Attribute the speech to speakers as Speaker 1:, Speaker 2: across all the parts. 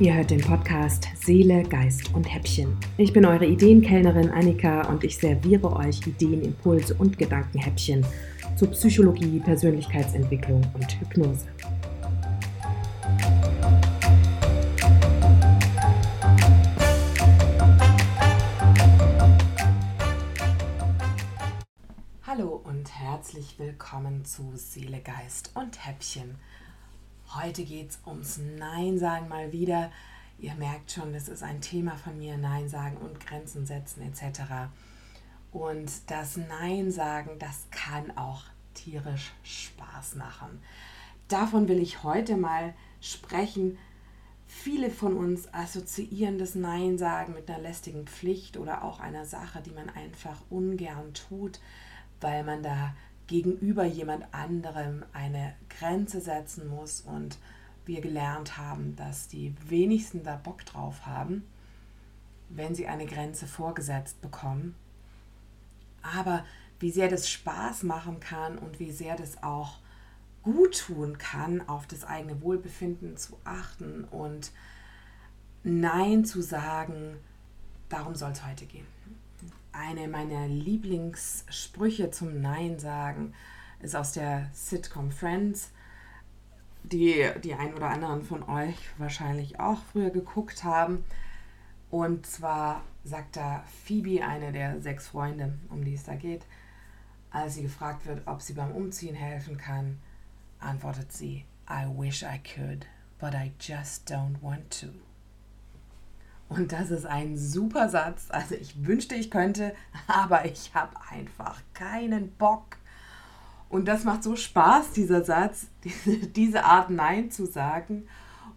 Speaker 1: Ihr hört den Podcast Seele, Geist und Häppchen. Ich bin eure Ideenkellnerin Annika und ich serviere euch Ideen, Impulse und Gedankenhäppchen zu Psychologie, Persönlichkeitsentwicklung und Hypnose. Hallo und herzlich willkommen zu Seele, Geist und Häppchen Heute geht es ums Nein sagen mal wieder. Ihr merkt schon, das ist ein Thema von mir, Nein sagen und Grenzen setzen etc. Und das Nein sagen, das kann auch tierisch Spaß machen. Davon will ich heute mal sprechen. Viele von uns assoziieren das Nein sagen mit einer lästigen Pflicht oder auch einer Sache, die man einfach ungern tut, weil man da gegenüber jemand anderem eine Grenze setzen muss und wir gelernt haben, dass die wenigsten da Bock drauf haben, wenn sie eine Grenze vorgesetzt bekommen. Aber wie sehr das Spaß machen kann und wie sehr das auch gut tun kann, auf das eigene Wohlbefinden zu achten und Nein zu sagen, darum soll es heute gehen. Eine meiner Lieblingssprüche zum Nein sagen ist aus der Sitcom Friends, die die ein oder anderen von euch wahrscheinlich auch früher geguckt haben. Und zwar sagt da Phoebe, eine der sechs Freunde, um die es da geht, als sie gefragt wird, ob sie beim Umziehen helfen kann, antwortet sie, I wish I could, but I just don't want to. Und das ist ein super Satz. Also ich wünschte, ich könnte, aber ich habe einfach keinen Bock. Und das macht so Spaß, dieser Satz, diese, Art Nein zu sagen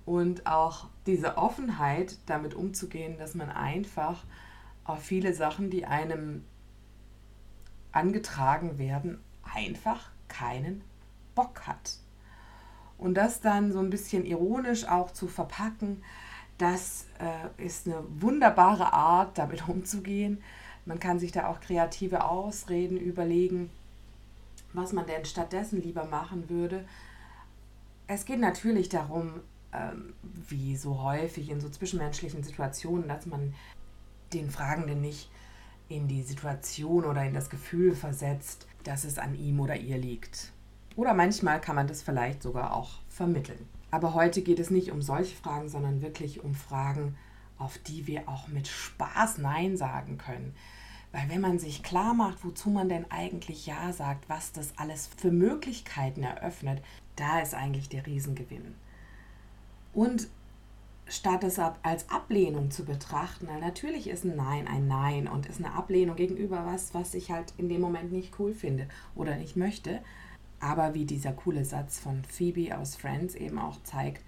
Speaker 1: und auch diese Offenheit damit umzugehen, dass man einfach auf viele Sachen, die einem angetragen werden, einfach keinen Bock hat. Und das dann so ein bisschen ironisch auch zu verpacken, das äh, ist eine wunderbare Art, damit umzugehen. Man kann sich da auch kreative Ausreden überlegen, was man denn stattdessen lieber machen würde. Es geht natürlich darum, ähm, wie so häufig in so zwischenmenschlichen Situationen, dass man den Fragenden nicht in die Situation oder in das Gefühl versetzt, dass es an ihm oder ihr liegt. Oder manchmal kann man das vielleicht sogar auch vermitteln. Aber heute geht es nicht um solche Fragen, sondern wirklich um Fragen, auf die wir auch mit Spaß Nein sagen können. Weil wenn man sich klar macht, wozu man denn eigentlich Ja sagt, was das alles für Möglichkeiten eröffnet, da ist eigentlich der Riesengewinn. Und statt es als Ablehnung zu betrachten, natürlich ist ein Nein ein Nein und ist eine Ablehnung gegenüber was, was ich halt in dem Moment nicht cool finde oder nicht möchte, aber wie dieser coole Satz von Phoebe aus Friends eben auch zeigt,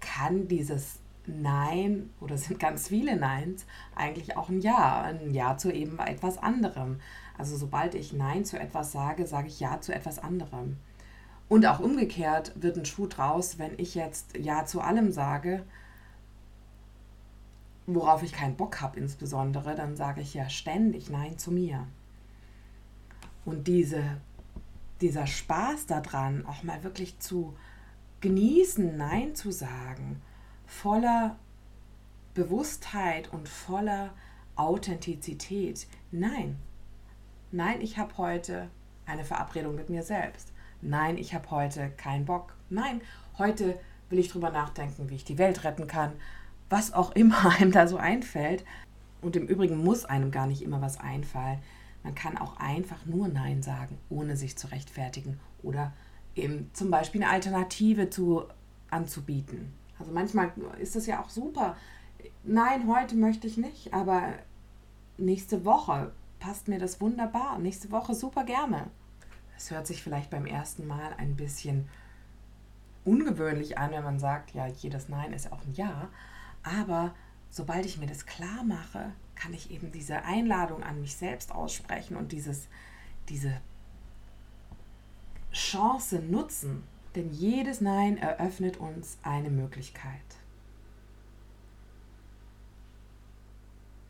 Speaker 1: kann dieses Nein oder sind ganz viele Neins eigentlich auch ein Ja, ein Ja zu eben etwas anderem. Also sobald ich Nein zu etwas sage, sage ich Ja zu etwas anderem. Und auch umgekehrt wird ein Schuh draus, wenn ich jetzt Ja zu allem sage, worauf ich keinen Bock habe insbesondere, dann sage ich ja ständig Nein zu mir. Und diese dieser Spaß daran, auch mal wirklich zu genießen, Nein zu sagen, voller Bewusstheit und voller Authentizität. Nein, nein, ich habe heute eine Verabredung mit mir selbst. Nein, ich habe heute keinen Bock. Nein, heute will ich drüber nachdenken, wie ich die Welt retten kann. Was auch immer einem da so einfällt. Und im Übrigen muss einem gar nicht immer was einfallen. Man kann auch einfach nur Nein sagen, ohne sich zu rechtfertigen oder eben zum Beispiel eine Alternative zu, anzubieten. Also manchmal ist es ja auch super. Nein, heute möchte ich nicht, aber nächste Woche passt mir das wunderbar. Nächste Woche super gerne. Es hört sich vielleicht beim ersten Mal ein bisschen ungewöhnlich an, wenn man sagt, ja, jedes Nein ist auch ein Ja. Aber sobald ich mir das klar mache, kann ich eben diese Einladung an mich selbst aussprechen und dieses, diese Chance nutzen. Denn jedes Nein eröffnet uns eine Möglichkeit.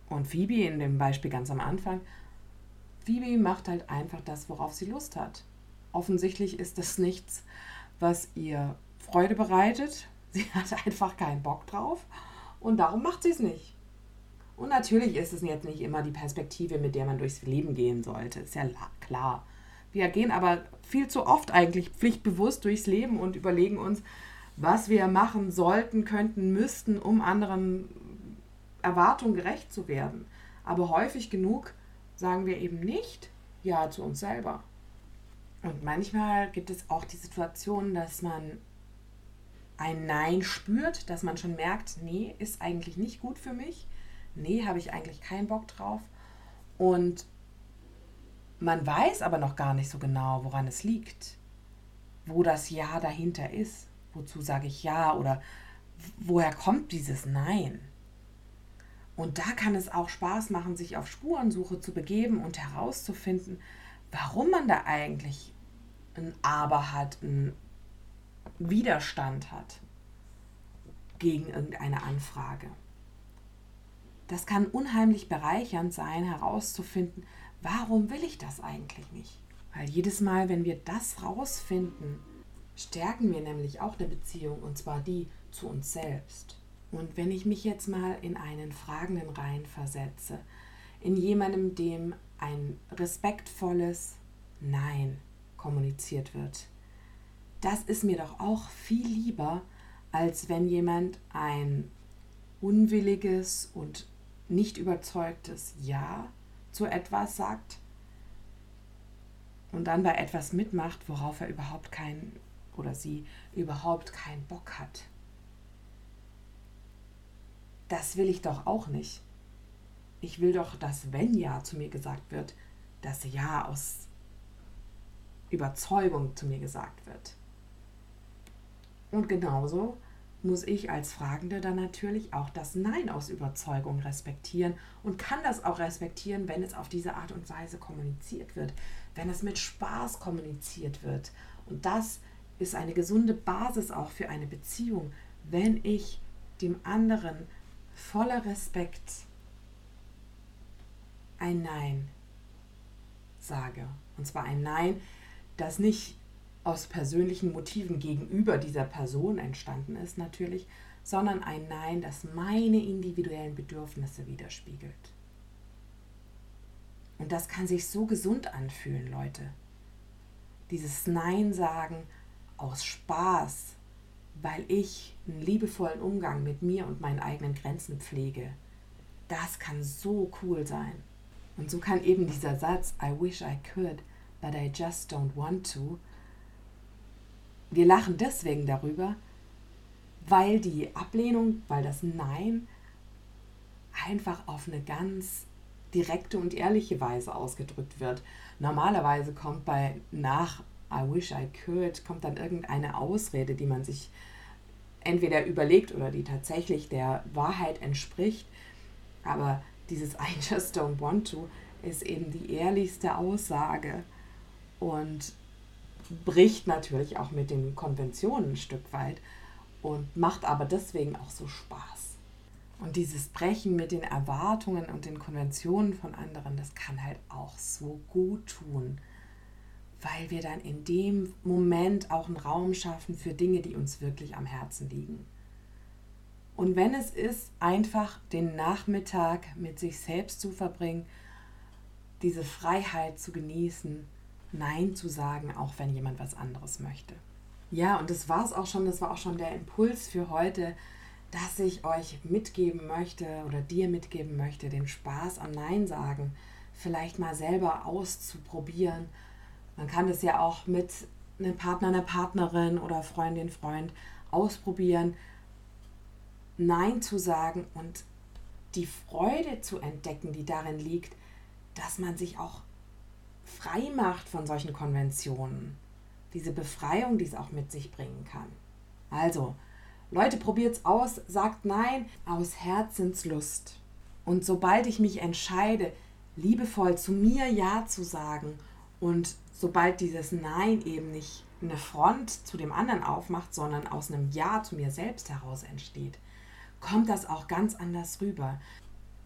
Speaker 1: Und Phoebe in dem Beispiel ganz am Anfang, Phoebe macht halt einfach das, worauf sie Lust hat. Offensichtlich ist das nichts, was ihr Freude bereitet, Sie hat einfach keinen Bock drauf und darum macht sie es nicht. Und natürlich ist es jetzt nicht immer die Perspektive, mit der man durchs Leben gehen sollte. Ist ja klar. Wir gehen aber viel zu oft eigentlich pflichtbewusst durchs Leben und überlegen uns, was wir machen sollten, könnten, müssten, um anderen Erwartungen gerecht zu werden. Aber häufig genug sagen wir eben nicht Ja zu uns selber. Und manchmal gibt es auch die Situation, dass man ein Nein spürt, dass man schon merkt, nee, ist eigentlich nicht gut für mich. Nee, habe ich eigentlich keinen Bock drauf. Und man weiß aber noch gar nicht so genau, woran es liegt, wo das Ja dahinter ist. Wozu sage ich Ja oder woher kommt dieses Nein? Und da kann es auch Spaß machen, sich auf Spurensuche zu begeben und herauszufinden, warum man da eigentlich ein Aber hat, ein Widerstand hat gegen irgendeine Anfrage. Das kann unheimlich bereichernd sein, herauszufinden, warum will ich das eigentlich nicht? Weil jedes Mal, wenn wir das rausfinden, stärken wir nämlich auch eine Beziehung, und zwar die zu uns selbst. Und wenn ich mich jetzt mal in einen Fragenden rein versetze, in jemandem, dem ein respektvolles Nein kommuniziert wird, das ist mir doch auch viel lieber, als wenn jemand ein unwilliges und nicht überzeugtes Ja zu etwas sagt und dann bei etwas mitmacht, worauf er überhaupt keinen oder sie überhaupt keinen Bock hat. Das will ich doch auch nicht. Ich will doch, dass wenn Ja zu mir gesagt wird, dass Ja aus Überzeugung zu mir gesagt wird. Und genauso muss ich als Fragende dann natürlich auch das Nein aus Überzeugung respektieren und kann das auch respektieren, wenn es auf diese Art und Weise kommuniziert wird, wenn es mit Spaß kommuniziert wird. Und das ist eine gesunde Basis auch für eine Beziehung, wenn ich dem anderen voller Respekt ein Nein sage. Und zwar ein Nein, das nicht aus persönlichen Motiven gegenüber dieser Person entstanden ist natürlich, sondern ein Nein, das meine individuellen Bedürfnisse widerspiegelt. Und das kann sich so gesund anfühlen, Leute. Dieses Nein sagen aus Spaß, weil ich einen liebevollen Umgang mit mir und meinen eigenen Grenzen pflege. Das kann so cool sein. Und so kann eben dieser Satz, I wish I could, but I just don't want to, wir lachen deswegen darüber, weil die Ablehnung, weil das Nein einfach auf eine ganz direkte und ehrliche Weise ausgedrückt wird. Normalerweise kommt bei nach I wish I could, kommt dann irgendeine Ausrede, die man sich entweder überlegt oder die tatsächlich der Wahrheit entspricht. Aber dieses I just don't want to ist eben die ehrlichste Aussage. Und bricht natürlich auch mit den Konventionen ein Stück weit und macht aber deswegen auch so Spaß. Und dieses Brechen mit den Erwartungen und den Konventionen von anderen, das kann halt auch so gut tun, weil wir dann in dem Moment auch einen Raum schaffen für Dinge, die uns wirklich am Herzen liegen. Und wenn es ist, einfach den Nachmittag mit sich selbst zu verbringen, diese Freiheit zu genießen, Nein zu sagen, auch wenn jemand was anderes möchte. Ja, und das war es auch schon, das war auch schon der Impuls für heute, dass ich euch mitgeben möchte oder dir mitgeben möchte, den Spaß am Nein sagen vielleicht mal selber auszuprobieren. Man kann es ja auch mit einem Partner, einer Partnerin oder Freundin, Freund ausprobieren, Nein zu sagen und die Freude zu entdecken, die darin liegt, dass man sich auch frei macht von solchen Konventionen. Diese Befreiung, die es auch mit sich bringen kann. Also, Leute, probiert's aus, sagt Nein aus Herzenslust. Und sobald ich mich entscheide, liebevoll zu mir Ja zu sagen und sobald dieses Nein eben nicht eine Front zu dem anderen aufmacht, sondern aus einem Ja zu mir selbst heraus entsteht, kommt das auch ganz anders rüber,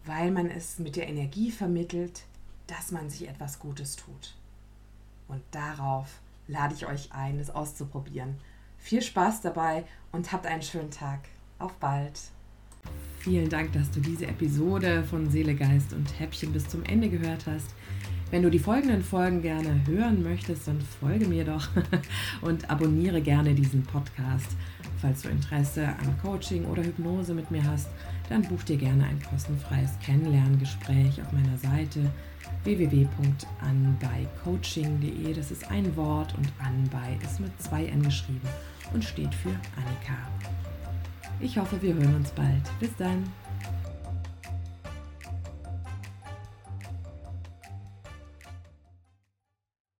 Speaker 1: weil man es mit der Energie vermittelt, dass man sich etwas Gutes tut. Und darauf lade ich euch ein, es auszuprobieren. Viel Spaß dabei und habt einen schönen Tag. Auf bald. Vielen Dank, dass du diese Episode von Seele, Geist und Häppchen bis zum Ende gehört hast. Wenn du die folgenden Folgen gerne hören möchtest, dann folge mir doch und abonniere gerne diesen Podcast. Falls du Interesse an Coaching oder Hypnose mit mir hast, dann buch dir gerne ein kostenfreies Kennenlerngespräch auf meiner Seite www.anbeicoaching.de. Das ist ein Wort und Anbei ist mit zwei N geschrieben und steht für Annika. Ich hoffe, wir hören uns bald. Bis dann.